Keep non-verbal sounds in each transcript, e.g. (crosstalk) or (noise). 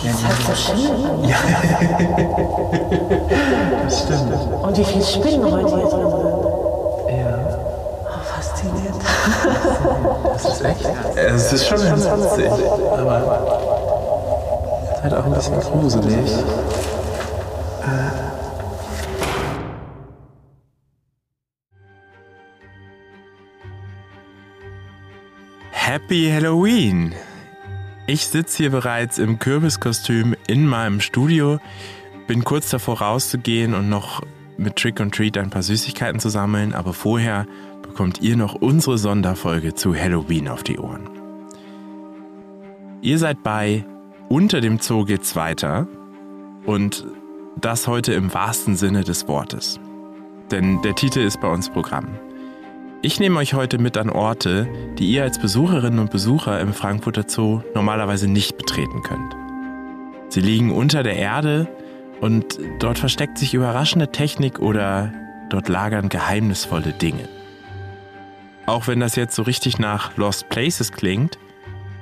Die ist halt so schön. Ja, das stimmt. Und wie viele Spinnen heute hier drin sind. Ja. Oh, faszinierend. Das ist echt. Es ist schon ganz witzig. Aber halt auch ein bisschen gruselig. Happy Halloween! Ich sitze hier bereits im Kürbiskostüm in meinem Studio, bin kurz davor rauszugehen und noch mit Trick und Treat ein paar Süßigkeiten zu sammeln, aber vorher bekommt ihr noch unsere Sonderfolge zu Halloween auf die Ohren. Ihr seid bei Unter dem Zoo geht's weiter und das heute im wahrsten Sinne des Wortes. Denn der Titel ist bei uns Programm. Ich nehme euch heute mit an Orte, die ihr als Besucherinnen und Besucher im Frankfurter Zoo normalerweise nicht betreten könnt. Sie liegen unter der Erde und dort versteckt sich überraschende Technik oder dort lagern geheimnisvolle Dinge. Auch wenn das jetzt so richtig nach Lost Places klingt,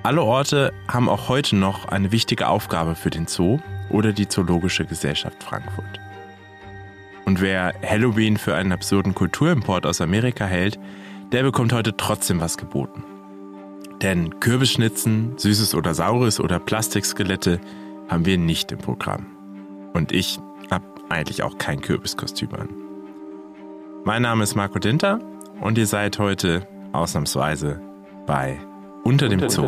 alle Orte haben auch heute noch eine wichtige Aufgabe für den Zoo oder die Zoologische Gesellschaft Frankfurt. Und wer Halloween für einen absurden Kulturimport aus Amerika hält, der bekommt heute trotzdem was geboten. Denn Kürbisschnitzen, Süßes oder Saures oder Plastikskelette haben wir nicht im Programm. Und ich habe eigentlich auch kein Kürbiskostüm an. Mein Name ist Marco Dinter und ihr seid heute ausnahmsweise bei Unter dem Zoo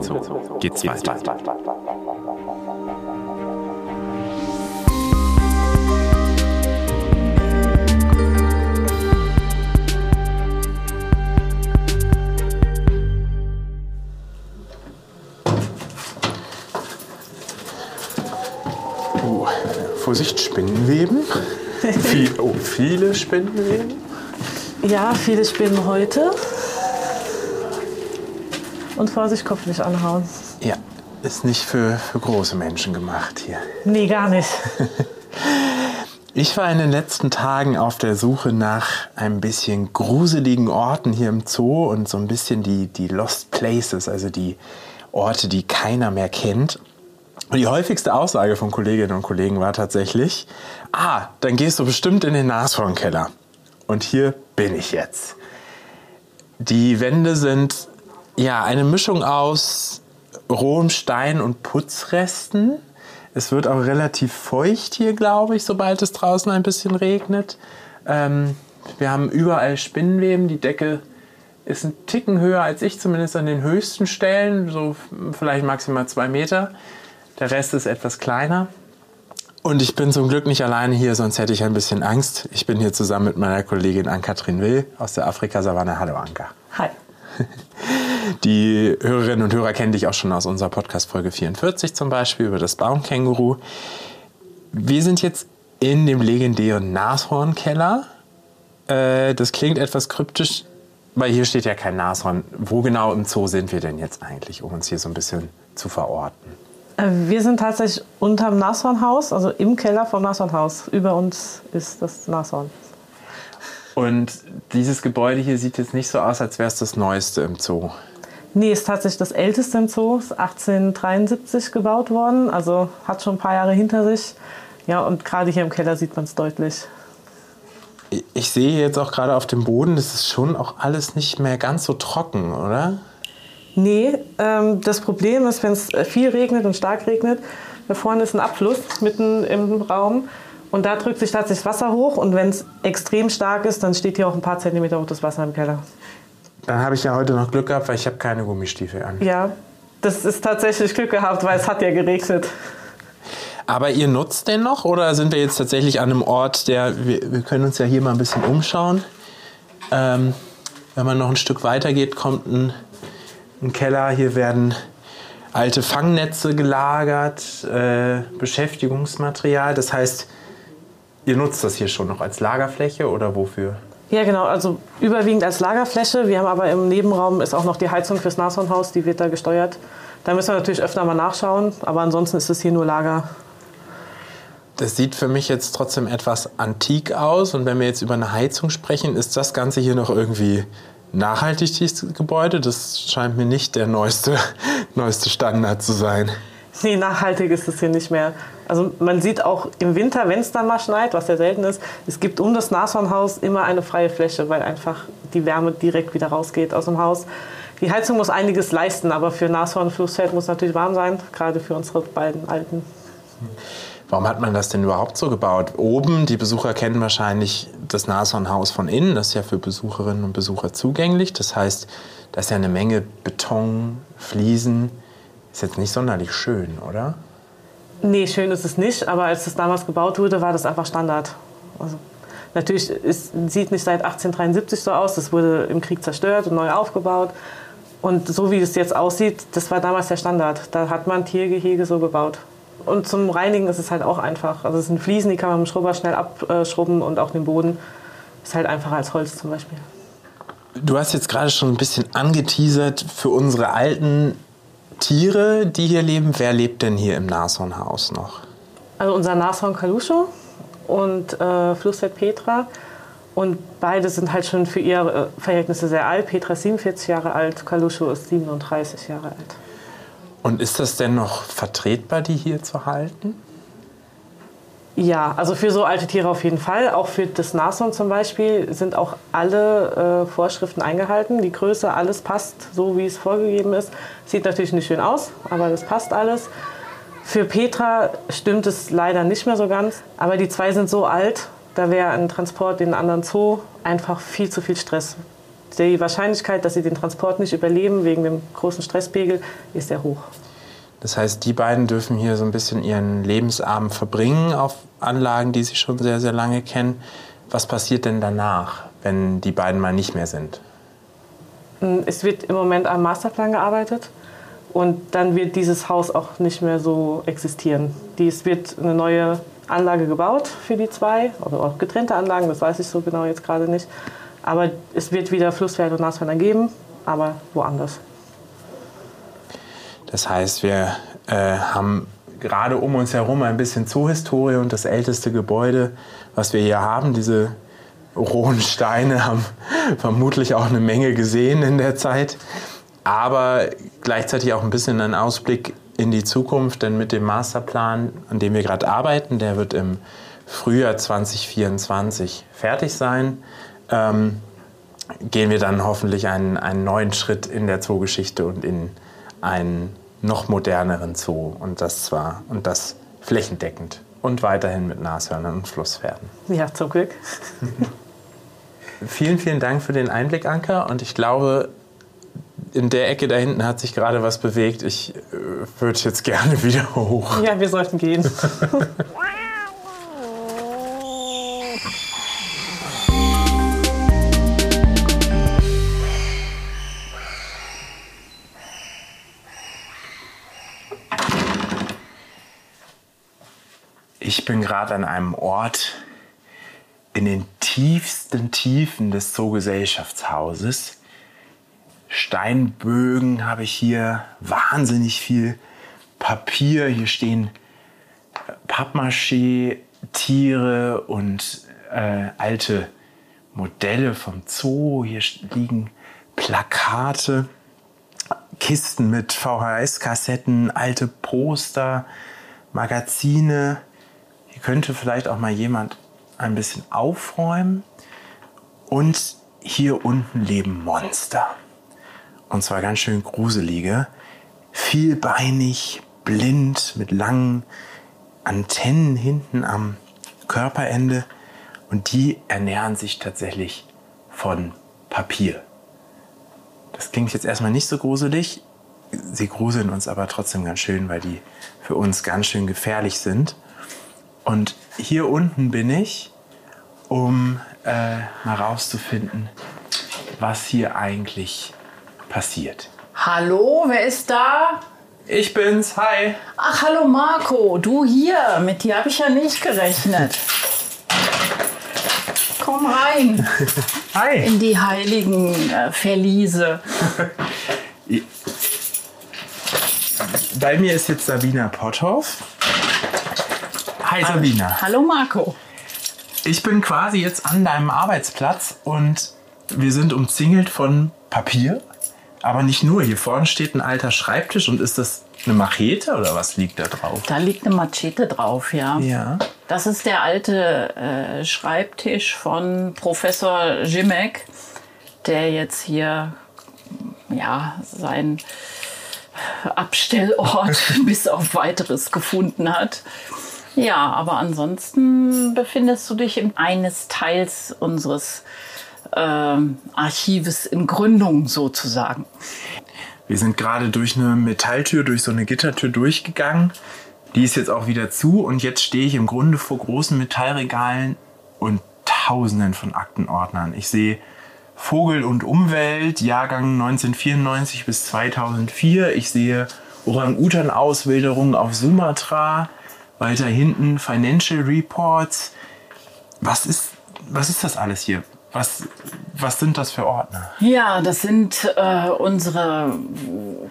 geht's weiter. Vorsicht, Spinnenweben. Viel, oh, viele Spinnenweben. Ja, viele Spinnen heute. Und Vorsicht, Kopf nicht anhauen. Ja, ist nicht für, für große Menschen gemacht hier. Nee, gar nicht. (laughs) Ich war in den letzten Tagen auf der Suche nach ein bisschen gruseligen Orten hier im Zoo und so ein bisschen die, die Lost Places, also die Orte, die keiner mehr kennt. Und die häufigste Aussage von Kolleginnen und Kollegen war tatsächlich, ah, dann gehst du bestimmt in den Nashornkeller. Und hier bin ich jetzt. Die Wände sind ja eine Mischung aus rohem Stein und Putzresten. Es wird auch relativ feucht hier, glaube ich, sobald es draußen ein bisschen regnet. Ähm, wir haben überall Spinnenweben. Die Decke ist ein Ticken höher als ich, zumindest an den höchsten Stellen, so vielleicht maximal zwei Meter. Der Rest ist etwas kleiner. Und ich bin zum Glück nicht alleine hier, sonst hätte ich ein bisschen Angst. Ich bin hier zusammen mit meiner Kollegin Ann-Kathrin Will aus der Afrika-Savanne. Hallo Anka. Hi. (laughs) Die Hörerinnen und Hörer kennen dich auch schon aus unserer Podcast-Folge 44 zum Beispiel über das Baumkänguru. Wir sind jetzt in dem legendären Nashornkeller. Äh, das klingt etwas kryptisch, weil hier steht ja kein Nashorn. Wo genau im Zoo sind wir denn jetzt eigentlich, um uns hier so ein bisschen zu verorten? Äh, Wir sind tatsächlich unterm Nashornhaus, also im Keller vom Nashornhaus. Über uns ist das Nashorn. Und dieses Gebäude hier sieht jetzt nicht so aus, als wäre es das Neueste im Zoo. Nee, ist tatsächlich das älteste im Zoo, ist 1873 gebaut worden, also hat schon ein paar Jahre hinter sich. Ja, und gerade hier im Keller sieht man es deutlich. Ich sehe jetzt auch gerade auf dem Boden, das ist schon auch alles nicht mehr ganz so trocken, oder? Nee, ähm, das Problem ist, wenn es viel regnet und stark regnet, da vorne ist ein Abfluss mitten im Raum und da drückt sich tatsächlich Wasser hoch und wenn es extrem stark ist, dann steht hier auch ein paar Zentimeter hoch das Wasser im Keller. Dann habe ich ja heute noch Glück gehabt, weil ich habe keine Gummistiefel an. Ja, das ist tatsächlich Glück gehabt, weil es hat ja geregnet. Aber ihr nutzt den noch oder sind wir jetzt tatsächlich an einem Ort, der, wir, wir können uns ja hier mal ein bisschen umschauen. Ähm, wenn man noch ein Stück weiter geht, kommt ein, ein Keller. Hier werden alte Fangnetze gelagert, äh, Beschäftigungsmaterial. Das heißt, ihr nutzt das hier schon noch als Lagerfläche oder wofür? Ja, genau, also überwiegend als Lagerfläche. Wir haben aber im Nebenraum ist auch noch die Heizung fürs Nashornhaus, die wird da gesteuert. Da müssen wir natürlich öfter mal nachschauen, aber ansonsten ist es hier nur Lager. Das sieht für mich jetzt trotzdem etwas antik aus. Und wenn wir jetzt über eine Heizung sprechen, ist das Ganze hier noch irgendwie nachhaltig, dieses Gebäude? Das scheint mir nicht der neueste, (laughs) neueste Standard zu sein. Nee, nachhaltig ist es hier nicht mehr. Also man sieht auch im Winter, wenn es dann mal schneit, was ja selten ist, es gibt um das Nashornhaus immer eine freie Fläche, weil einfach die Wärme direkt wieder rausgeht aus dem Haus. Die Heizung muss einiges leisten, aber für Nashorn Flussfeld muss natürlich warm sein, gerade für unsere beiden Alten. Warum hat man das denn überhaupt so gebaut? Oben, die Besucher kennen wahrscheinlich das Nashornhaus von innen, das ist ja für Besucherinnen und Besucher zugänglich. Das heißt, da ist ja eine Menge Beton, Fliesen. Ist jetzt nicht sonderlich schön, oder? Nee, schön ist es nicht, aber als das damals gebaut wurde, war das einfach Standard. Also, natürlich es sieht nicht seit 1873 so aus, das wurde im Krieg zerstört und neu aufgebaut. Und so wie es jetzt aussieht, das war damals der Standard. Da hat man Tiergehege so gebaut. Und zum Reinigen ist es halt auch einfach. Also es sind Fliesen, die kann man mit dem Schrubber schnell abschrubben und auch den Boden ist halt einfacher als Holz zum Beispiel. Du hast jetzt gerade schon ein bisschen angeteasert für unsere alten Tiere, die hier leben. Wer lebt denn hier im Nashornhaus noch? Also unser Nashorn Kaluscho und äh, Flussfeld Petra. Und beide sind halt schon für ihre äh, Verhältnisse sehr alt. Petra ist 47 Jahre alt, Kaluscho ist 37 Jahre alt. Und ist das denn noch vertretbar, die hier zu halten? Ja, also für so alte Tiere auf jeden Fall. Auch für das Nashorn zum Beispiel sind auch alle äh, Vorschriften eingehalten. Die Größe, alles passt so, wie es vorgegeben ist. Sieht natürlich nicht schön aus, aber das passt alles. Für Petra stimmt es leider nicht mehr so ganz. Aber die zwei sind so alt, da wäre ein Transport in einen anderen Zoo einfach viel zu viel Stress. Die Wahrscheinlichkeit, dass sie den Transport nicht überleben wegen dem großen Stresspegel, ist sehr hoch. Das heißt, die beiden dürfen hier so ein bisschen ihren Lebensabend verbringen auf Anlagen, die sie schon sehr, sehr lange kennen. Was passiert denn danach, wenn die beiden mal nicht mehr sind? Mm, es wird im Moment am Masterplan gearbeitet und dann wird dieses Haus auch nicht mehr so existieren. Es wird eine neue Anlage gebaut für die zwei, oder auch getrennte Anlagen, das weiß ich so genau jetzt gerade nicht. Aber es wird wieder Flusspferde und Nashörner geben, aber woanders. Das heißt, wir äh, haben gerade um uns herum ein bisschen Zoohistorie und das älteste Gebäude, was wir hier haben, diese rohen Steine, (laughs) haben vermutlich auch eine Menge gesehen in der Zeit. Aber gleichzeitig auch ein bisschen ein Ausblick in die Zukunft, denn mit dem Masterplan, an dem wir gerade arbeiten, der wird im Frühjahr 2024 fertig sein, ähm, gehen wir dann hoffentlich einen, einen neuen Schritt in der Zoogeschichte und in einen noch moderneren Zoo und das zwar und das flächendeckend und weiterhin mit Nashörnern und Flusspferden. Ja, zum Glück. (laughs) vielen, vielen Dank für den Einblick, Anka. Und ich glaube, in der Ecke da hinten hat sich gerade was bewegt. Ich äh, würde jetzt gerne (laughs) wieder hoch. Ja, wir sollten gehen. (laughs) Ich bin gerade an einem Ort in den tiefsten Tiefen des Zoogesellschaftshauses. Steinbögen habe ich hier, wahnsinnig viel Papier. Hier stehen Pappmaché, Tiere und äh, alte Modelle vom Zoo. Hier liegen Plakate, Kisten mit VHS-Kassetten, alte Poster, Magazine. Hier könnte vielleicht auch mal jemand ein bisschen aufräumen. Und hier unten leben Monster. Und zwar ganz schön gruselige. Vielbeinig, blind, mit langen Antennen hinten am Körperende. Und die ernähren sich tatsächlich von Papier. Das klingt jetzt erstmal nicht so gruselig. Sie gruseln uns aber trotzdem ganz schön, weil die für uns ganz schön gefährlich sind. Und hier unten bin ich, um äh, mal rauszufinden, was hier eigentlich passiert. Hallo, wer ist da? Ich bin's, hi. Ach, hallo Marco, du hier. Mit dir habe ich ja nicht gerechnet. Komm rein. (laughs) Hi. In die heiligen äh, Verliese. (laughs) Bei mir ist jetzt Sabina Potthoff. Hi Sabina. Hallo Marco. Ich bin quasi jetzt an deinem Arbeitsplatz und wir sind umzingelt von Papier. Aber nicht nur. Hier vorne steht ein alter Schreibtisch und ist das eine Machete oder was liegt da drauf? Da liegt eine Machete drauf, ja. Ja. Das ist der alte äh, Schreibtisch von Professor Jimek, der jetzt hier ja, sein Abstellort (laughs) bis auf weiteres gefunden hat. Ja, aber ansonsten befindest du dich in eines Teils unseres äh, Archives in Gründung sozusagen. Wir sind gerade durch eine Metalltür, durch so eine Gittertür durchgegangen. Die ist jetzt auch wieder zu und jetzt stehe ich im Grunde vor großen Metallregalen und tausenden von Aktenordnern. Ich sehe Vogel und Umwelt, Jahrgang 1994 bis 2004. Ich sehe Orang-Utan-Auswilderung auf Sumatra. Weiter hinten Financial Reports. Was ist, was ist das alles hier? Was, was sind das für Ordner? Ja, das sind äh, unsere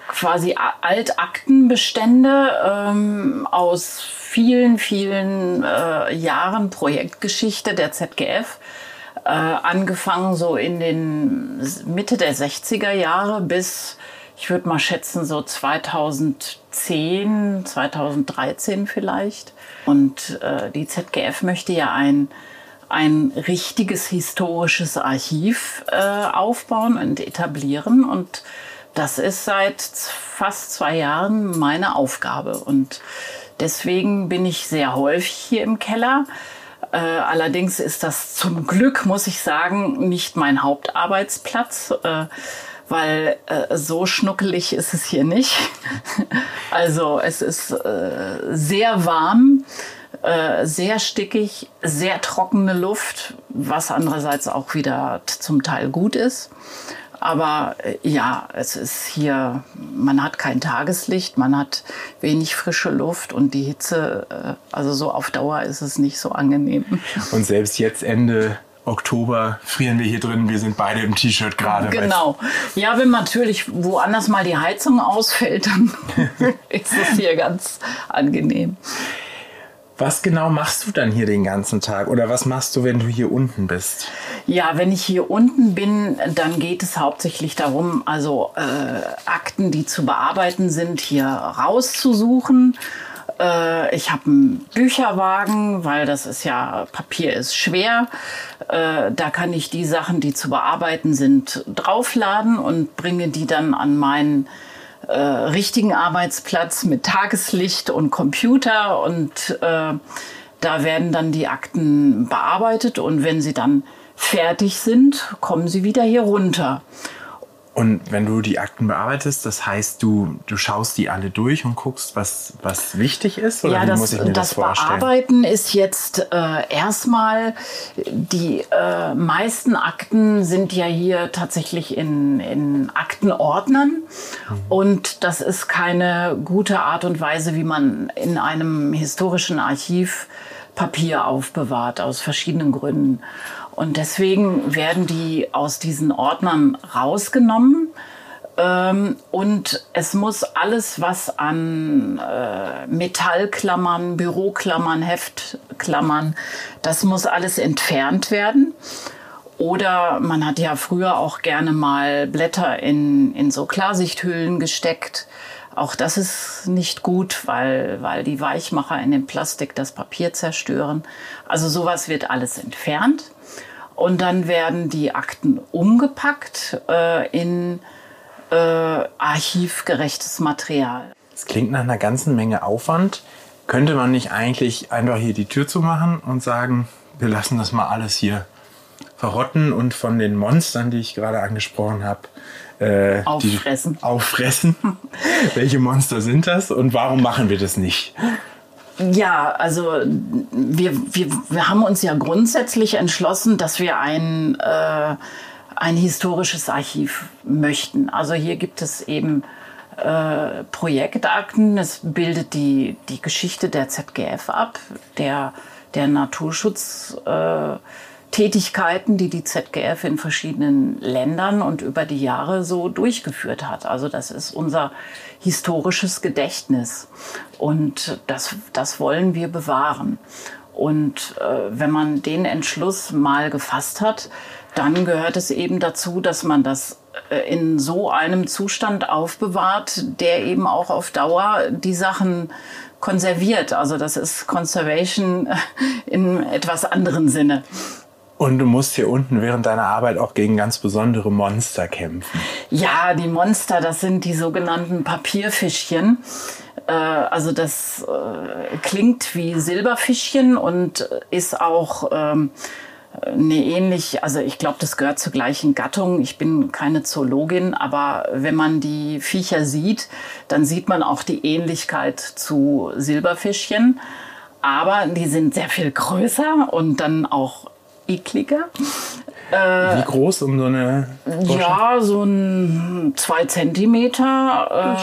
quasi Altaktenbestände ähm, aus vielen, vielen äh, Jahren Projektgeschichte der ZGF. Äh, angefangen so in den Mitte der 60er Jahre bis, ich würde mal schätzen, so 2010, 2013 vielleicht. Und äh, die ZGF möchte ja ein ein richtiges historisches Archiv äh, aufbauen und etablieren. Und das ist seit fast zwei Jahren meine Aufgabe. Und deswegen bin ich sehr häufig hier im Keller. Äh, allerdings ist das zum Glück, muss ich sagen, nicht mein Hauptarbeitsplatz. Äh, weil äh, so schnuckelig ist es hier nicht. (laughs) also es ist äh, sehr warm. Äh, sehr stickig, sehr trockene Luft, was andererseits auch wieder zum Teil gut ist. Aber äh, ja, es ist hier, man hat kein Tageslicht, man hat wenig frische Luft und die Hitze, äh, also so auf Dauer ist es nicht so angenehm. Und selbst jetzt Ende Oktober frieren wir hier drin. Wir sind beide im T-Shirt gerade. Genau. Ja, wenn natürlich woanders mal die Heizung ausfällt, dann (laughs) ist es hier ganz angenehm. Was genau machst du dann hier den ganzen Tag oder was machst du, wenn du hier unten bist? Ja, wenn ich hier unten bin, dann geht es hauptsächlich darum, also äh, Akten, die zu bearbeiten sind, hier rauszusuchen. Äh, ich habe einen Bücherwagen, weil das ist ja, Papier ist schwer. Äh, da kann ich die Sachen, die zu bearbeiten sind, draufladen und bringe die dann an meinen äh, richtigen Arbeitsplatz mit Tageslicht und Computer und äh, da werden dann die Akten bearbeitet und wenn sie dann fertig sind, kommen sie wieder hier runter. Und wenn du die Akten bearbeitest, das heißt, du, du schaust die alle durch und guckst, was, was wichtig ist? Oder ja, wie das, muss ich mir das, das vorstellen? Bearbeiten ist jetzt äh, erstmal, die äh, meisten Akten sind ja hier tatsächlich in, in Aktenordnern. Mhm. Und das ist keine gute Art und Weise, wie man in einem historischen Archiv Papier aufbewahrt, aus verschiedenen Gründen. Und deswegen werden die aus diesen Ordnern rausgenommen. Ähm, und es muss alles, was an äh, Metallklammern, Büroklammern, Heftklammern, das muss alles entfernt werden. Oder man hat ja früher auch gerne mal Blätter in, in so Klarsichthüllen gesteckt. Auch das ist nicht gut, weil, weil die Weichmacher in dem Plastik das Papier zerstören. Also sowas wird alles entfernt. Und dann werden die Akten umgepackt äh, in äh, archivgerechtes Material. Das klingt nach einer ganzen Menge Aufwand. Könnte man nicht eigentlich einfach hier die Tür zumachen und sagen, wir lassen das mal alles hier verrotten und von den Monstern, die ich gerade angesprochen habe, äh, auffressen. auffressen. (laughs) Welche Monster sind das und warum machen wir das nicht? Ja, also wir, wir, wir haben uns ja grundsätzlich entschlossen, dass wir ein, äh, ein historisches Archiv möchten. Also hier gibt es eben äh, Projektakten. Es bildet die, die Geschichte der ZGF ab, der, der Naturschutz. Äh, Tätigkeiten, die die ZGF in verschiedenen Ländern und über die Jahre so durchgeführt hat. Also das ist unser historisches Gedächtnis und das, das wollen wir bewahren. Und äh, wenn man den Entschluss mal gefasst hat, dann gehört es eben dazu, dass man das äh, in so einem Zustand aufbewahrt, der eben auch auf Dauer die Sachen konserviert. Also das ist Conservation (laughs) in etwas anderen Sinne. Und du musst hier unten während deiner Arbeit auch gegen ganz besondere Monster kämpfen. Ja, die Monster, das sind die sogenannten Papierfischchen. Äh, also das äh, klingt wie Silberfischchen und ist auch ähm, eine ähnlich, also ich glaube, das gehört zur gleichen Gattung. Ich bin keine Zoologin, aber wenn man die Viecher sieht, dann sieht man auch die Ähnlichkeit zu Silberfischchen. Aber die sind sehr viel größer und dann auch ekliger. Wie groß um so eine? Borsche? Ja, so ein zwei Zentimeter.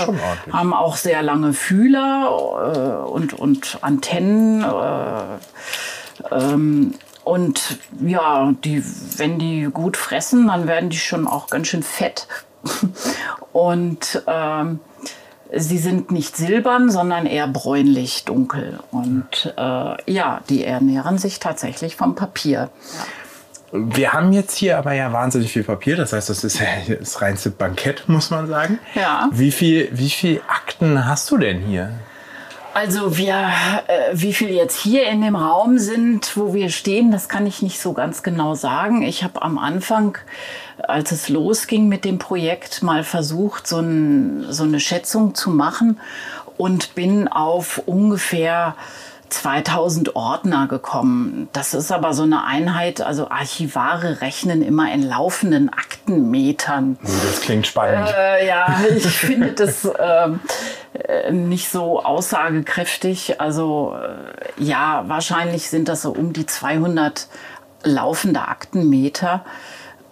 Äh, haben auch sehr lange Fühler äh, und, und Antennen. Äh, ähm, und ja, die, wenn die gut fressen, dann werden die schon auch ganz schön fett. (laughs) und ähm, sie sind nicht silbern, sondern eher bräunlich dunkel. Und äh, ja, die ernähren sich tatsächlich vom Papier. Wir haben jetzt hier aber ja wahnsinnig viel Papier, das heißt, das ist ja das reinste Bankett, muss man sagen. Ja. Wie viel, wie viel Akten hast du denn hier? Also wir, äh, wie viel jetzt hier in dem Raum sind, wo wir stehen, das kann ich nicht so ganz genau sagen. Ich habe am Anfang, als es losging mit dem Projekt, mal versucht, so, ein, so eine Schätzung zu machen und bin auf ungefähr 2000 Ordner gekommen. Das ist aber so eine Einheit, also Archivare rechnen immer in laufenden Aktenmetern. Das klingt spannend. Äh, ja, (laughs) ich finde das ähm, äh, nicht so aussagekräftig. Also äh, ja, wahrscheinlich sind das so um die 200 laufende Aktenmeter.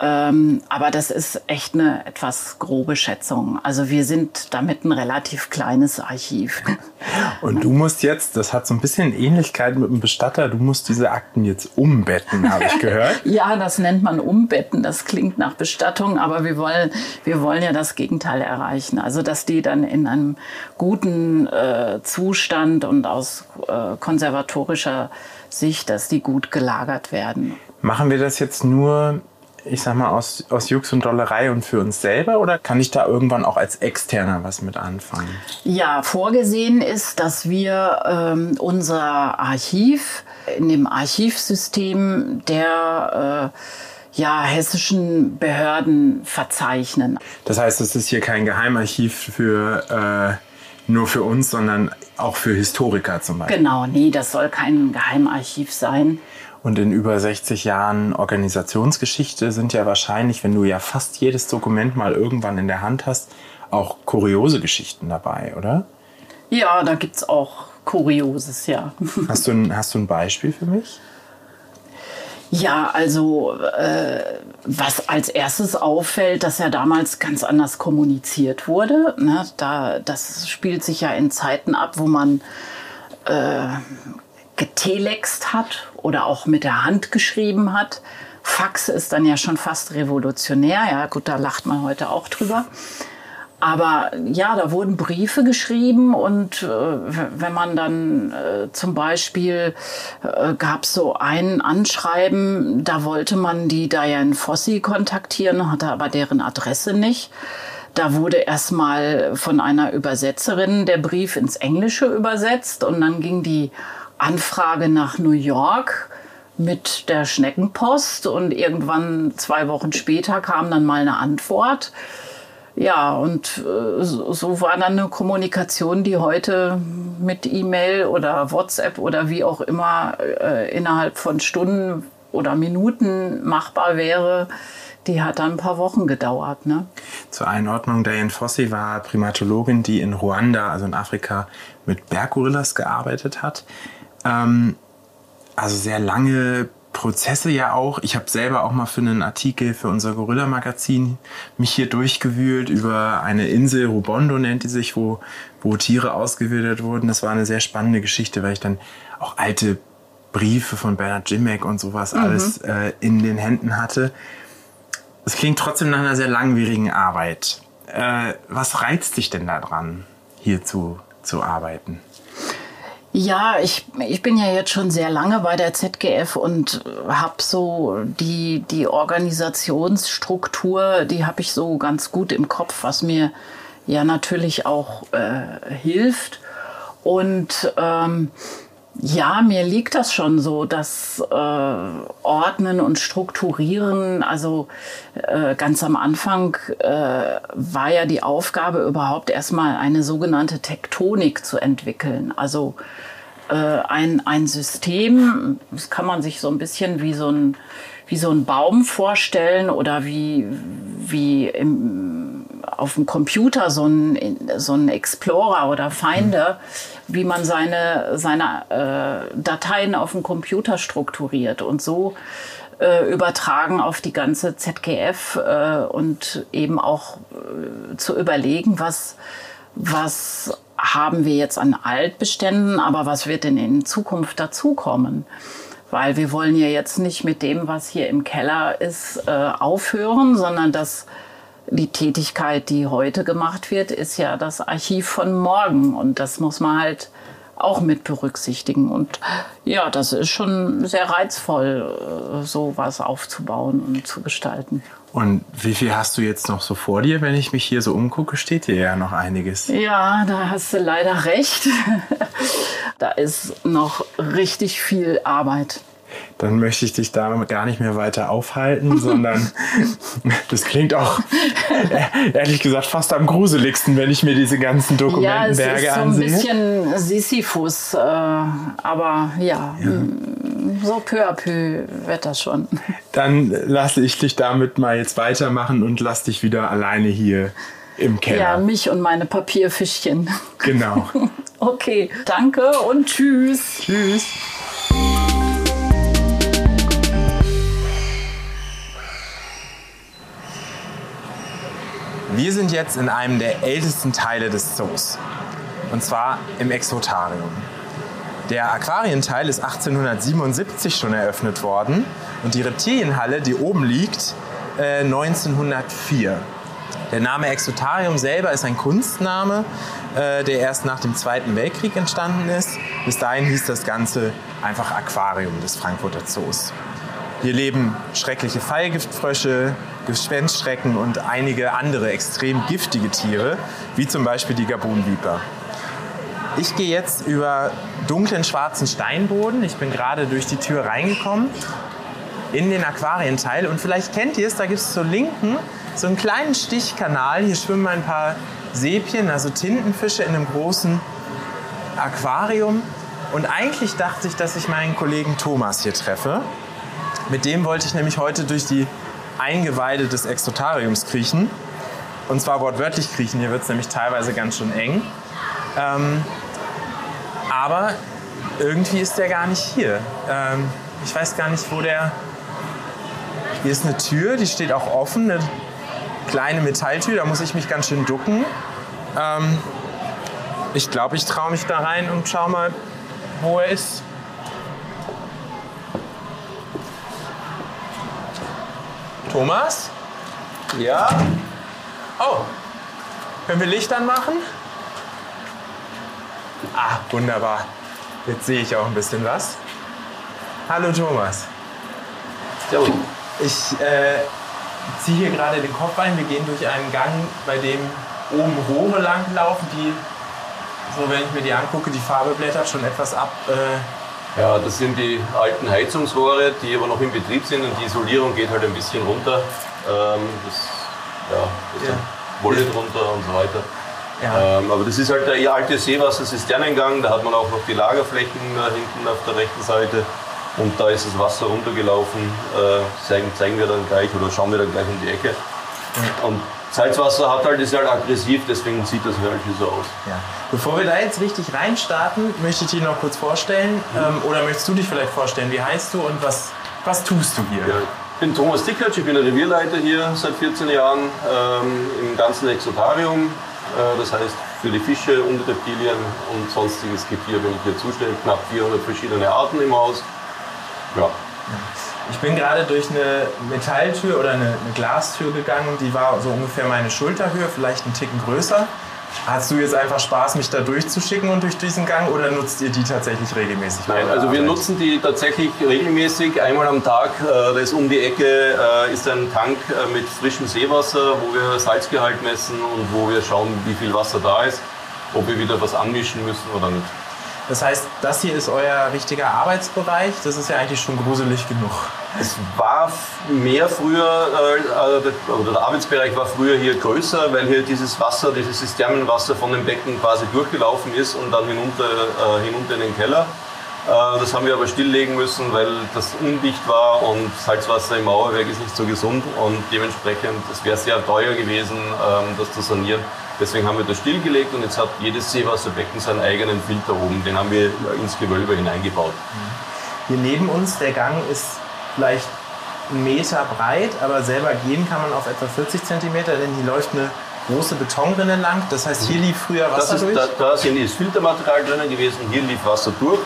Ähm, aber das ist echt eine etwas grobe Schätzung. Also wir sind damit ein relativ kleines Archiv. (laughs) Und du musst jetzt, das hat so ein bisschen Ähnlichkeit mit dem Bestatter, du musst diese Akten jetzt umbetten, habe ich gehört. (laughs) ja, das nennt man umbetten. Das klingt nach Bestattung, aber wir wollen, wir wollen ja das Gegenteil erreichen. Also dass die dann in einem guten äh, Zustand und aus äh, konservatorischer Sicht, dass die gut gelagert werden. Machen wir das jetzt nur ich sag mal, aus, aus Jux und Dollerei und für uns selber oder kann ich da irgendwann auch als Externer was mit anfangen? Ja, vorgesehen ist, dass wir ähm, unser Archiv in dem Archivsystem der äh, ja, hessischen Behörden verzeichnen. Das heißt, es ist hier kein Geheimarchiv für äh, nur für uns, sondern auch für Historiker zum Beispiel. Genau, nee, das soll kein Geheimarchiv sein. Und in über 60 Jahren Organisationsgeschichte sind ja wahrscheinlich, wenn du ja fast jedes Dokument mal irgendwann in der Hand hast, auch kuriose Geschichten dabei, oder? Ja, da gibt es auch Kurioses, ja. (laughs) Hast du ein, hast du ein Beispiel für mich? Ja, also äh, was als erstes auffällt, dass ja damals ganz anders kommuniziert wurde. Ne? Da, das spielt sich ja in Zeiten ab, wo man äh, getelext hat oder auch mit der Hand geschrieben hat. Fax ist dann ja schon fast revolutionär. Ja, gut, da lacht man heute auch drüber. Aber ja, da wurden Briefe geschrieben und äh, wenn man dann äh, zum Beispiel äh, gab es so ein Anschreiben, da wollte man die Diane Fossi kontaktieren, hatte aber deren Adresse nicht. Da wurde erstmal von einer Übersetzerin der Brief ins Englische übersetzt und dann ging die Anfrage nach New York mit der Schneckenpost und irgendwann zwei Wochen später kam dann mal eine Antwort. Ja, und äh, so war dann eine Kommunikation, die heute mit E-Mail oder WhatsApp oder wie auch immer äh, innerhalb von Stunden oder Minuten machbar wäre. Die hat dann ein paar Wochen gedauert. Ne? Zur Einordnung, Diane Fossi war Primatologin, die in Ruanda, also in Afrika, mit Berggorillas gearbeitet hat. Ähm, also sehr lange Prozesse ja auch. Ich habe selber auch mal für einen Artikel für unser Gorilla-Magazin mich hier durchgewühlt über eine Insel, Rubondo nennt die sich, wo, wo Tiere ausgewildert wurden. Das war eine sehr spannende Geschichte, weil ich dann auch alte Briefe von Bernhard Jimmeck und sowas mhm. alles äh, in den Händen hatte. Es klingt trotzdem nach einer sehr langwierigen Arbeit. Äh, was reizt dich denn daran, hier zu, zu arbeiten? Ja, ich, ich bin ja jetzt schon sehr lange bei der ZGF und habe so die, die Organisationsstruktur, die habe ich so ganz gut im Kopf, was mir ja natürlich auch äh, hilft. Und ähm, ja, mir liegt das schon so, das äh, Ordnen und Strukturieren. Also äh, ganz am Anfang äh, war ja die Aufgabe überhaupt erstmal eine sogenannte Tektonik zu entwickeln. Also äh, ein, ein System, das kann man sich so ein bisschen wie so ein, wie so ein Baum vorstellen oder wie, wie im, auf dem Computer so ein, so ein Explorer oder Finder. Mhm wie man seine, seine äh, Dateien auf dem Computer strukturiert und so äh, übertragen auf die ganze ZGF äh, und eben auch äh, zu überlegen, was, was haben wir jetzt an Altbeständen, aber was wird denn in Zukunft dazukommen? Weil wir wollen ja jetzt nicht mit dem, was hier im Keller ist, äh, aufhören, sondern das die Tätigkeit, die heute gemacht wird, ist ja das Archiv von morgen. Und das muss man halt auch mit berücksichtigen. Und ja, das ist schon sehr reizvoll, äh, so was aufzubauen und zu gestalten. Und wie viel hast du jetzt noch so vor dir? Wenn ich mich hier so umgucke, steht hier ja noch einiges. Ja, da hast du leider recht. (laughs) da ist noch richtig viel Arbeit dann möchte ich dich da gar nicht mehr weiter aufhalten, (laughs) sondern (laughs) das klingt auch ehrlich gesagt fast am gruseligsten, wenn ich mir diese ganzen Dokumentenberge ja, ansehe. Ja, so ein bisschen Sisyphus, äh, aber ja, ja, so peu à peu wird das schon. Dann lasse ich dich damit mal jetzt weitermachen und lass dich wieder alleine hier im Keller. Ja, mich und meine Papierfischchen. Genau. (laughs) okay, danke und tschüss. Tschüss. Wir sind jetzt in einem der ältesten Teile des Zoos. Und zwar im Exotarium. Der Aquarienteil ist 1877 schon eröffnet worden und die Reptilienhalle, die oben liegt, 1904. Äh, der Name Exotarium selber ist ein Kunstname, äh, der erst nach dem Zweiten Weltkrieg entstanden ist. Bis dahin hieß das Ganze einfach Aquarium des Frankfurter Zoos. Hier leben schreckliche Fallgiftfrösche, Gespenstschrecken und einige andere extrem giftige Tiere, wie zum Beispiel die Gabunviper. Ich gehe jetzt über dunklen schwarzen Steinboden. Ich bin gerade durch die Tür reingekommen in den Aquarienteil und vielleicht kennt ihr es, da gibt es zur Linken so einen kleinen Stichkanal. Hier schwimmen ein paar Sepien, also Tintenfische in einem großen Aquarium. Und eigentlich dachte ich, dass ich meinen Kollegen Thomas hier treffe. Mit dem wollte ich nämlich heute durch die Eingeweide des Exotariums kriechen. Und zwar wortwörtlich kriechen, hier wird es nämlich teilweise ganz schön eng. Ähm, aber irgendwie ist der gar nicht hier. Ähm, ich weiß gar nicht, wo der. Hier ist eine Tür, die steht auch offen, eine kleine Metalltür, da muss ich mich ganz schön ducken. Ähm, ich glaube, ich traue mich da rein und schau mal, wo er ist. Thomas? Ja? Oh, können wir Licht anmachen? Ah, wunderbar. Jetzt sehe ich auch ein bisschen was. Hallo Thomas. Servus. Ich äh, ziehe hier gerade den Kopf ein. Wir gehen durch einen Gang, bei dem oben Rohre lang laufen, die, so wenn ich mir die angucke, die Farbe blättert schon etwas ab. Äh, ja, das sind die alten Heizungsrohre, die aber noch in Betrieb sind und die Isolierung geht halt ein bisschen runter. Ähm, das, ja, das ja. Wolle drunter und so weiter. Ja. Ähm, aber das ist halt der alte Seewasserzisternengang, da hat man auch noch die Lagerflächen äh, hinten auf der rechten Seite und da ist das Wasser runtergelaufen, äh, zeigen, zeigen wir dann gleich oder schauen wir dann gleich um die Ecke. Und Salzwasser hat halt, ist halt aggressiv, deswegen sieht das halt so aus. Ja. Bevor wir da jetzt richtig reinstarten, möchte ich dich noch kurz vorstellen. Mhm. Ähm, oder möchtest du dich vielleicht vorstellen? Wie heißt du und was, was tust du hier? Ja, ich bin Thomas Dickertsch, ich bin der Revierleiter hier seit 14 Jahren ähm, im ganzen Exotarium. Äh, das heißt, für die Fische und Reptilien und sonstiges Getier bin ich hier zuständig. Knapp 400 verschiedene Arten im Haus. Ja. Ich bin gerade durch eine Metalltür oder eine, eine, Glastür gegangen, die war so ungefähr meine Schulterhöhe, vielleicht einen Ticken größer. Hast du jetzt einfach Spaß, mich da durchzuschicken und durch diesen Gang oder nutzt ihr die tatsächlich regelmäßig? Nein, also wir nutzen die tatsächlich regelmäßig. Einmal am Tag, äh, da ist um die Ecke, äh, ist ein Tank äh, mit frischem Seewasser, wo wir Salzgehalt messen und wo wir schauen, wie viel Wasser da ist, ob wir wieder was anmischen müssen oder nicht. Das heißt, das hier ist euer richtiger Arbeitsbereich. Das ist ja eigentlich schon gruselig genug. Es war mehr früher, äh, oder der Arbeitsbereich war früher hier größer, weil hier dieses Wasser, dieses Zisternenwasser von dem Becken quasi durchgelaufen ist und dann hinunter, äh, hinunter in den Keller. Äh, das haben wir aber stilllegen müssen, weil das undicht war und Salzwasser im Mauerwerk ist nicht so gesund und dementsprechend, es wäre sehr teuer gewesen, ähm, das zu sanieren. Deswegen haben wir das stillgelegt und jetzt hat jedes Seewasserbecken seinen eigenen Filter oben. Den haben wir ins Gewölbe hineingebaut. Hier neben uns, der Gang ist vielleicht einen Meter breit, aber selber gehen kann man auf etwa 40 Zentimeter, denn hier läuft eine große Betonrinne lang. Das heißt, hier lief früher Wasser das ist, durch? Da, da ist das Filtermaterial drinnen gewesen, hier lief Wasser durch,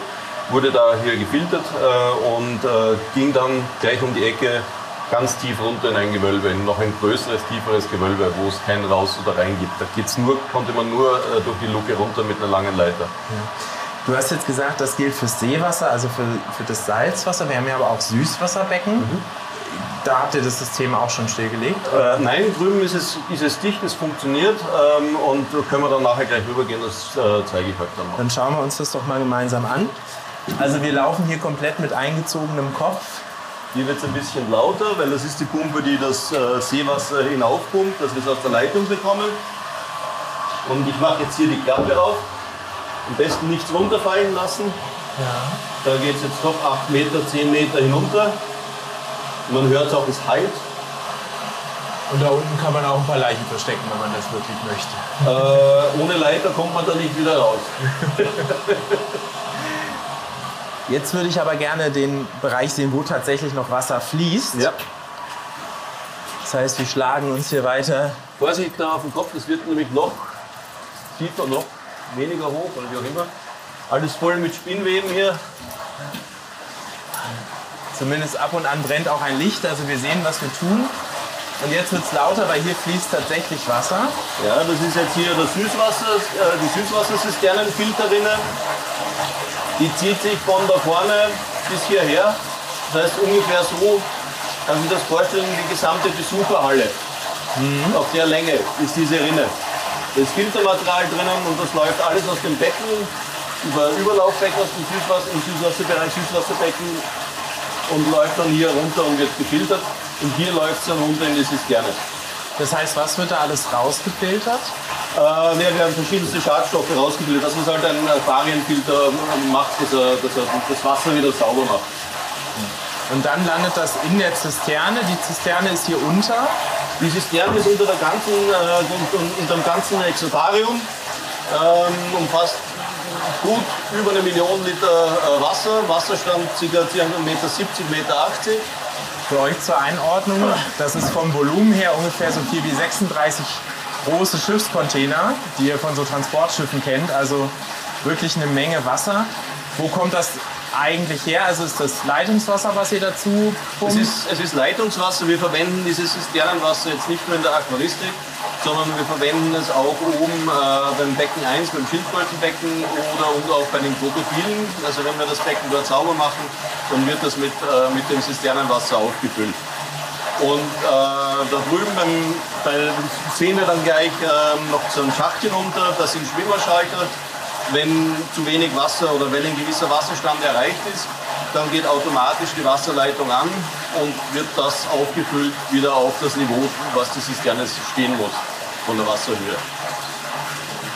wurde da hier gefiltert äh, und äh, ging dann gleich um die Ecke ganz tief runter in ein Gewölbe, in noch ein größeres, tieferes Gewölbe, wo es kein Raus oder rein gibt. Da geht's nur, konnte man nur äh, durch die Luke runter mit einer langen Leiter. Ja. Du hast jetzt gesagt, das gilt fürs Seewasser, also für, für das Salzwasser. Wir haben ja aber auch Süßwasserbecken. Mhm. Da habt ihr das System auch schon stillgelegt? Äh, nein, drüben ist es, ist es dicht, es funktioniert ähm, und können wir dann nachher gleich rübergehen, das äh, zeige ich euch dann noch. Dann schauen wir uns das doch mal gemeinsam an. Also wir laufen hier komplett mit eingezogenem Kopf hier wird es ein bisschen lauter, weil das ist die Pumpe, die das äh, Seewasser hinaufpumpt, dass wir es aus der Leitung bekommen. Und ich mache jetzt hier die Klappe auf. Am besten nichts runterfallen lassen. Ja. Da geht es jetzt doch 8 Meter, 10 Meter hinunter. Man hört es auch, es halt. Und da unten kann man auch ein paar Leichen verstecken, wenn man das wirklich möchte. Äh, ohne Leiter kommt man da nicht wieder raus. (laughs) Jetzt würde ich aber gerne den Bereich sehen, wo tatsächlich noch Wasser fließt. Ja. Das heißt, wir schlagen uns hier weiter. Vorsicht da auf dem Kopf, das wird nämlich noch tiefer, noch weniger hoch oder wie auch immer. Alles voll mit Spinnweben hier. Zumindest ab und an brennt auch ein Licht, also wir sehen, was wir tun. Und jetzt wird es lauter, weil hier fließt tatsächlich Wasser. Ja, das ist jetzt hier das Süßwasser, äh, die Süßwasserzisternenfilterrinne. Die zieht sich von da vorne bis hierher. Das heißt ungefähr so, kann sich das vorstellen, die gesamte Besucherhalle. Mhm. Auf der Länge ist diese Rinne. Da ist Filtermaterial drinnen und das läuft alles aus dem Becken, über Überlaufbecken aus dem Süßwasser, im Süßwasserbereich Süßwasserbecken und läuft dann hier runter und wird gefiltert. Und hier läuft es dann runter in die Zisterne. Das heißt, was wird da alles rausgefiltert? Äh, nee, wir haben verschiedenste Schadstoffe rausgefiltert, dass man halt einen Barienfilter macht, dass er, dass er das Wasser wieder sauber macht. Und dann landet das in der Zisterne. Die Zisterne ist hier unter. Die Zisterne ist unter, der ganzen, äh, unter dem ganzen Exotarium. Ähm, umfasst gut über eine Million Liter äh, Wasser. Wasserstand ca. 1,70 Meter, 70 Meter 80. Für euch zur Einordnung, das ist vom Volumen her ungefähr so viel wie 36 große Schiffscontainer, die ihr von so Transportschiffen kennt. Also wirklich eine Menge Wasser. Wo kommt das eigentlich her? Also ist das Leitungswasser, was ihr dazu pumpt? Es ist, es ist Leitungswasser. Wir verwenden dieses Zisternenwasser jetzt nicht nur in der Aquaristik, sondern wir verwenden es auch oben äh, beim Becken 1, beim Schildkrötenbecken oder und auch bei den Krokodilen. Also wenn wir das Becken dort sauber machen, dann wird das mit, äh, mit dem Zisternenwasser aufgefüllt. Und äh, da drüben beim, bei, sehen wir dann gleich äh, noch so ein Schacht hinunter, das sind Schwimmerschalter. Wenn zu wenig Wasser oder wenn ein gewisser Wasserstand erreicht ist, dann geht automatisch die Wasserleitung an und wird das aufgefüllt wieder auf das Niveau, was die Zisterne stehen muss von der Wasserhöhe.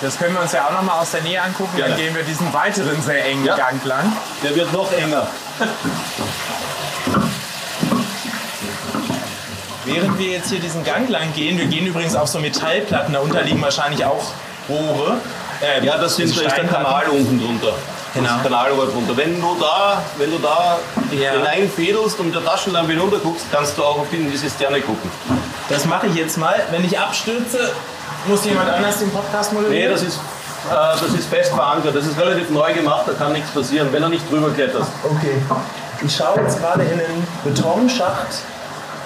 Das können wir uns ja auch noch mal aus der Nähe angucken. Gerne. Dann gehen wir diesen weiteren sehr engen ja. Gang lang. Der wird noch enger. Während wir jetzt hier diesen Gang lang gehen, wir gehen übrigens auf so Metallplatten, darunter liegen wahrscheinlich auch Rohre. Äh, ja, das sind, da ist der Kanal unten drunter. Genau. Das Kanalrohr drunter. Wenn du da, wenn du da ja. hineinfädelst und mit der Taschenlampe hinunter guckst, kannst du auch auf die Zisterne gucken. Das mache ich jetzt mal. Wenn ich abstürze, muss jemand anders den Podcast moderieren? Nee, das ist, äh, das ist fest verankert. Das ist relativ neu gemacht, da kann nichts passieren, wenn du nicht drüber kletterst. Okay. Ich schaue jetzt gerade in den Betonschacht.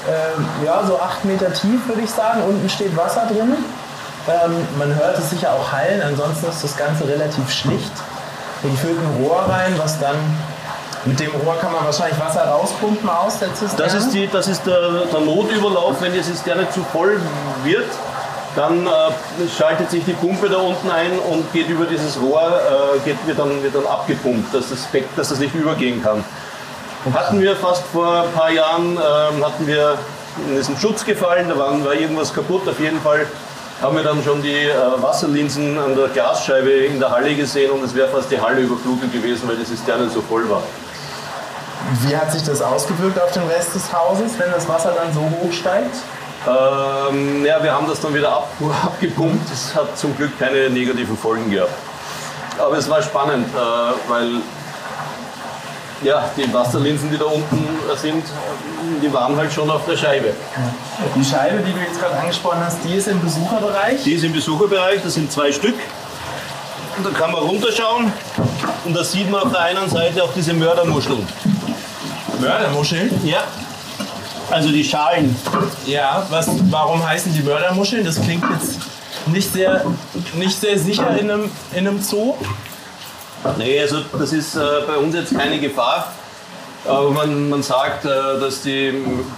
Äh, ja, so acht Meter tief würde ich sagen. Unten steht Wasser drin. Ähm, man hört es sicher auch hallen, ansonsten ist das Ganze relativ schlicht. Hier führt ein Rohr rein, was dann mit dem Rohr kann man wahrscheinlich Wasser rauspumpen aus der Zisterne? Das ist, die, das ist der, der Notüberlauf, wenn die Zisterne zu voll wird. Dann äh, schaltet sich die Pumpe da unten ein und geht über dieses Rohr, äh, geht, wird, dann, wird dann abgepumpt, dass das, dass das nicht übergehen kann. Hatten wir fast vor ein paar Jahren, äh, hatten wir, ist ein Schutz gefallen, da war, war irgendwas kaputt. Auf jeden Fall haben wir dann schon die äh, Wasserlinsen an der Glasscheibe in der Halle gesehen und es wäre fast die Halle überflutet gewesen, weil die Zisterne so voll war. Wie hat sich das ausgewirkt auf den Rest des Hauses, wenn das Wasser dann so hoch steigt? Ähm, ja, wir haben das dann wieder ab, abgepumpt. Es hat zum Glück keine negativen Folgen gehabt. Aber es war spannend, äh, weil ja, die Wasserlinsen, die da unten sind, die waren halt schon auf der Scheibe. Die Scheibe, die du jetzt gerade angesprochen hast, die ist im Besucherbereich? Die ist im Besucherbereich, das sind zwei Stück. Und da kann man runterschauen und da sieht man auf der einen Seite auch diese Mördermuscheln. Mördermuscheln? Ja. Also die Schalen. Ja, was, warum heißen die Mördermuscheln? Das klingt jetzt nicht sehr, nicht sehr sicher in einem, in einem Zoo. Nee, also das ist äh, bei uns jetzt keine Gefahr. Aber man, man sagt, äh, dass die,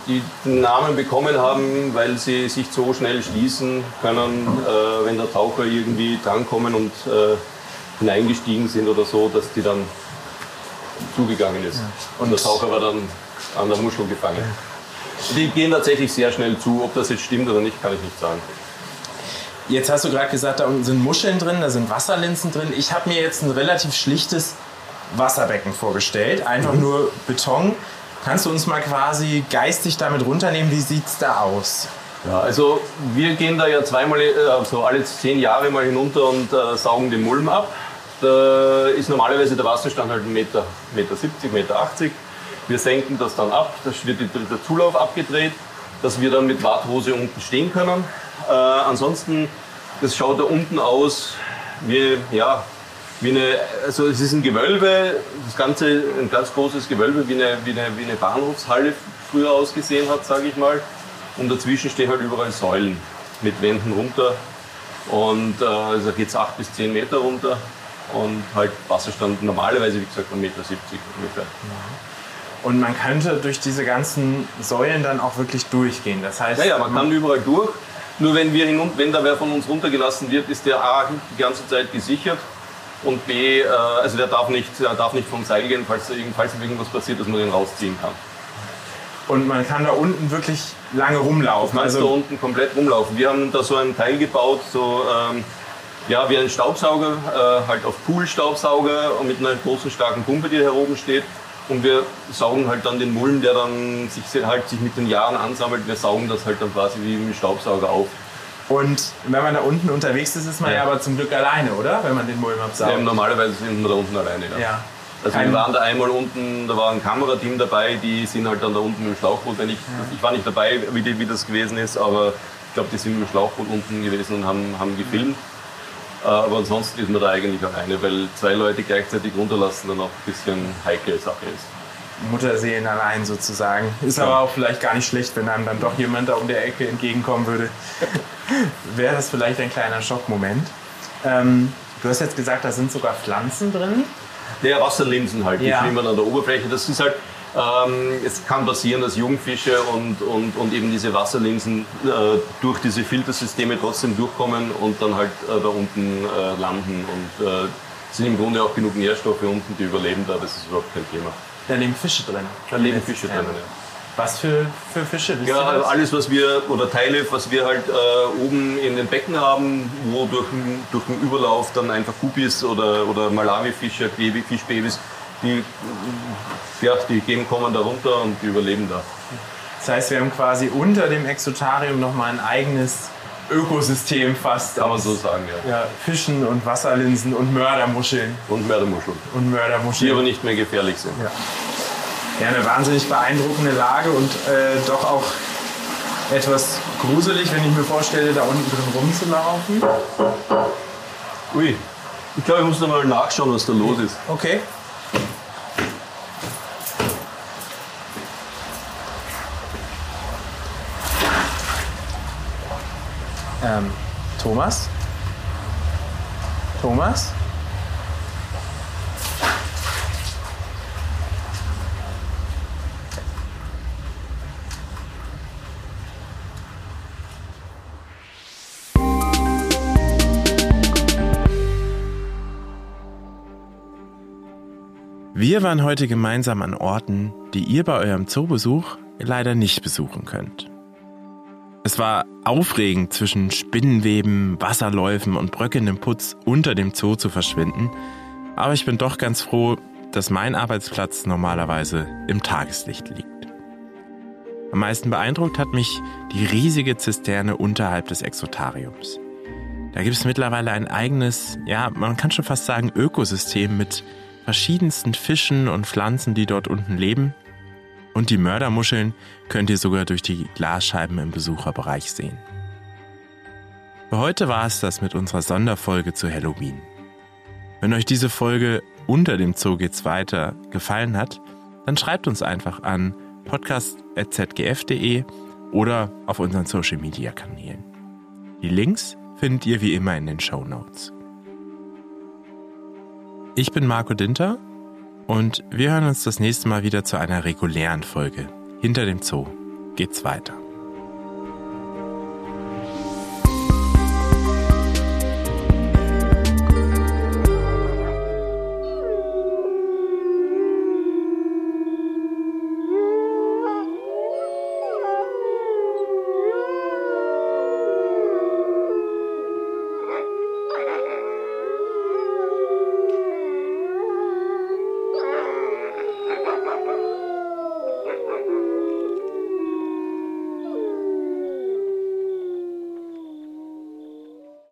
die den Namen bekommen haben, weil sie sich so schnell schließen können, äh, wenn der Taucher irgendwie drankommen und äh, hineingestiegen sind oder so, dass die dann zugegangen ist. Ja. Und der Taucher war dann an der Muschel gefangen. Die gehen tatsächlich sehr schnell zu. Ob das jetzt stimmt oder nicht, kann ich nicht sagen. Jetzt hast du gerade gesagt, da unten sind Muscheln drin, da sind Wasserlinsen drin. Ich habe mir jetzt ein relativ schlichtes Wasserbecken vorgestellt, einfach mhm. nur Beton. Kannst du uns mal quasi geistig damit runternehmen? Wie sieht es da aus? Ja, also wir gehen da ja zweimal, also alle zehn Jahre mal hinunter und äh, saugen den Mulm ab. Da ist normalerweise der Wasserstand halt 1,70 Meter, Meter 70, Meter 80. Wir senken das dann ab, da wird der Zulauf abgedreht, dass wir dann mit Warthose unten stehen können. Äh, ansonsten, das schaut da unten aus wie, ja, wie eine, also es ist ein Gewölbe, das Ganze ein ganz großes Gewölbe, wie eine, wie eine, wie eine Bahnhofshalle früher ausgesehen hat, sage ich mal. Und dazwischen stehen halt überall Säulen mit Wänden runter. Und äh, also geht es 8 bis 10 Meter runter und halt Wasserstand normalerweise, wie gesagt, 1,70 Meter ungefähr. Und man könnte durch diese ganzen Säulen dann auch wirklich durchgehen. Das heißt, ja, ja man kann überall durch. Nur wenn, wir hinun wenn da wer von uns runtergelassen wird, ist der A die ganze Zeit gesichert und B, äh, also der darf nicht, der darf nicht vom Seil gehen, falls, falls irgendwas passiert, dass man den rausziehen kann. Und man kann da unten wirklich lange rumlaufen. Man kann also da unten komplett rumlaufen. Wir haben da so einen Teil gebaut, so ähm, ja, wie ein Staubsauger, äh, halt auf Pool-Staubsauger und mit einer großen starken Pumpe, die hier oben steht. Und wir saugen halt dann den Mulm, der dann sich, halt sich mit den Jahren ansammelt. Wir saugen das halt dann quasi wie mit dem Staubsauger auf. Und wenn man da unten unterwegs ist, ist man ja, ja aber zum Glück alleine, oder? Wenn man den Mulm absaugt. Ja, normalerweise sind wir da unten alleine. Ja. ja. Also wir waren da einmal unten, da war ein Kamerateam dabei, die sind halt dann da unten dem Schlauchboot. Wenn ich, ja. ich war nicht dabei, wie, die, wie das gewesen ist, aber ich glaube, die sind mit dem Schlauchboot unten gewesen und haben, haben gefilmt. Äh, aber ansonsten ist man da eigentlich alleine, weil zwei Leute gleichzeitig runterlassen dann auch ein bisschen heikle Sache ist. Mutterseelen allein sozusagen. Ist ja. aber auch vielleicht gar nicht schlecht, wenn einem dann doch jemand da um der Ecke entgegenkommen würde. (laughs) Wäre das vielleicht ein kleiner Schockmoment. Ähm, du hast jetzt gesagt, da sind sogar Pflanzen drin. Ja, Wasserlinsen halt, die ja. schwimmen an der Oberfläche. Das ist halt, ähm, es kann passieren, dass Jungfische und, und, und eben diese Wasserlinsen äh, durch diese Filtersysteme trotzdem durchkommen und dann halt äh, da unten äh, landen. Und äh, sind im Grunde auch genug Nährstoffe unten, die überleben da, das ist überhaupt kein Thema. Da leben Fische drin. Da leben Fische drin, ja. Was für, für Fische? ja, alles, was wir, oder Teile, was wir halt äh, oben in den Becken haben, wo durch, durch den Überlauf dann einfach Guppies oder, oder Malawi-Fische, Baby, Fischbabys, die, ja, die gehen, kommen da runter und die überleben da. Das heißt, wir haben quasi unter dem Exotarium nochmal ein eigenes Ökosystem fast. Kann man so sagen, ja. ja. Fischen und Wasserlinsen und Mördermuscheln. Und Mördermuscheln. Und Mördermuscheln. Die aber nicht mehr gefährlich sind. Ja, ja eine wahnsinnig beeindruckende Lage und äh, doch auch etwas gruselig, wenn ich mir vorstelle, da unten drin rumzulaufen. Ui, ich glaube, ich muss noch mal nachschauen, was da los ist. Okay. Thomas? Thomas? Wir waren heute gemeinsam an Orten, die ihr bei eurem Zoobesuch leider nicht besuchen könnt. Es war aufregend, zwischen Spinnenweben, Wasserläufen und bröckelndem Putz unter dem Zoo zu verschwinden, aber ich bin doch ganz froh, dass mein Arbeitsplatz normalerweise im Tageslicht liegt. Am meisten beeindruckt hat mich die riesige Zisterne unterhalb des Exotariums. Da gibt es mittlerweile ein eigenes, ja, man kann schon fast sagen, Ökosystem mit verschiedensten Fischen und Pflanzen, die dort unten leben. Und die Mördermuscheln könnt ihr sogar durch die Glasscheiben im Besucherbereich sehen. Für heute war es das mit unserer Sonderfolge zu Halloween. Wenn euch diese Folge unter dem Zoo geht's weiter gefallen hat, dann schreibt uns einfach an podcast.zgf.de oder auf unseren Social Media Kanälen. Die Links findet ihr wie immer in den Show Notes. Ich bin Marco Dinter und wir hören uns das nächste Mal wieder zu einer regulären Folge. Hinter dem Zoo geht's weiter.